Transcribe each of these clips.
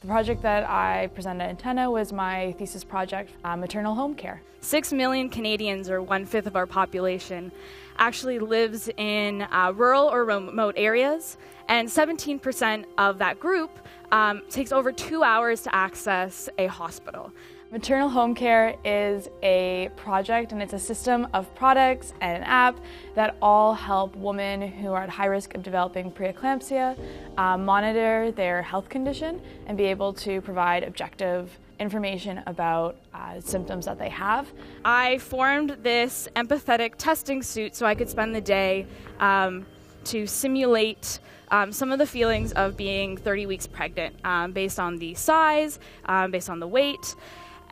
The project that I presented at Antenna was my thesis project, uh, maternal home care. Six million Canadians, or one fifth of our population, actually lives in uh, rural or remote areas, and 17% of that group um, takes over two hours to access a hospital. Maternal Home Care is a project and it's a system of products and an app that all help women who are at high risk of developing preeclampsia uh, monitor their health condition and be able to provide objective information about uh, symptoms that they have. I formed this empathetic testing suit so I could spend the day um, to simulate um, some of the feelings of being 30 weeks pregnant um, based on the size, um, based on the weight.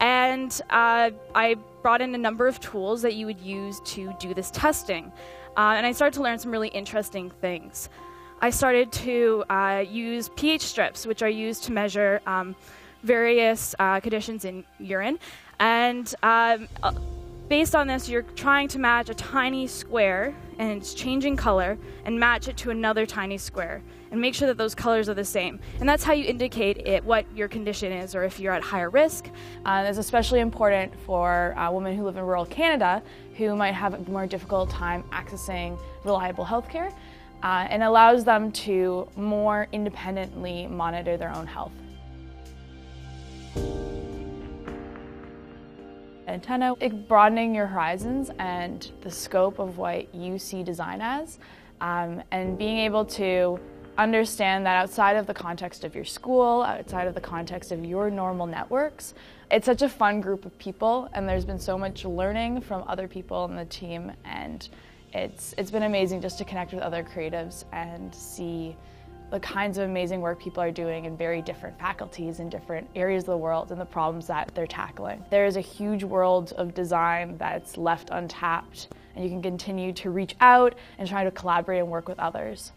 And uh, I brought in a number of tools that you would use to do this testing. Uh, and I started to learn some really interesting things. I started to uh, use pH strips, which are used to measure um, various uh, conditions in urine. And um, uh, based on this, you're trying to match a tiny square and it's changing color and match it to another tiny square and make sure that those colors are the same. And that's how you indicate it, what your condition is or if you're at higher risk. Uh, it's especially important for uh, women who live in rural Canada who might have a more difficult time accessing reliable health care uh, and allows them to more independently monitor their own health. Antenna, broadening your horizons and the scope of what you see design as, um, and being able to understand that outside of the context of your school, outside of the context of your normal networks, it's such a fun group of people, and there's been so much learning from other people in the team, and it's it's been amazing just to connect with other creatives and see the kinds of amazing work people are doing in very different faculties in different areas of the world and the problems that they're tackling. There is a huge world of design that's left untapped and you can continue to reach out and try to collaborate and work with others.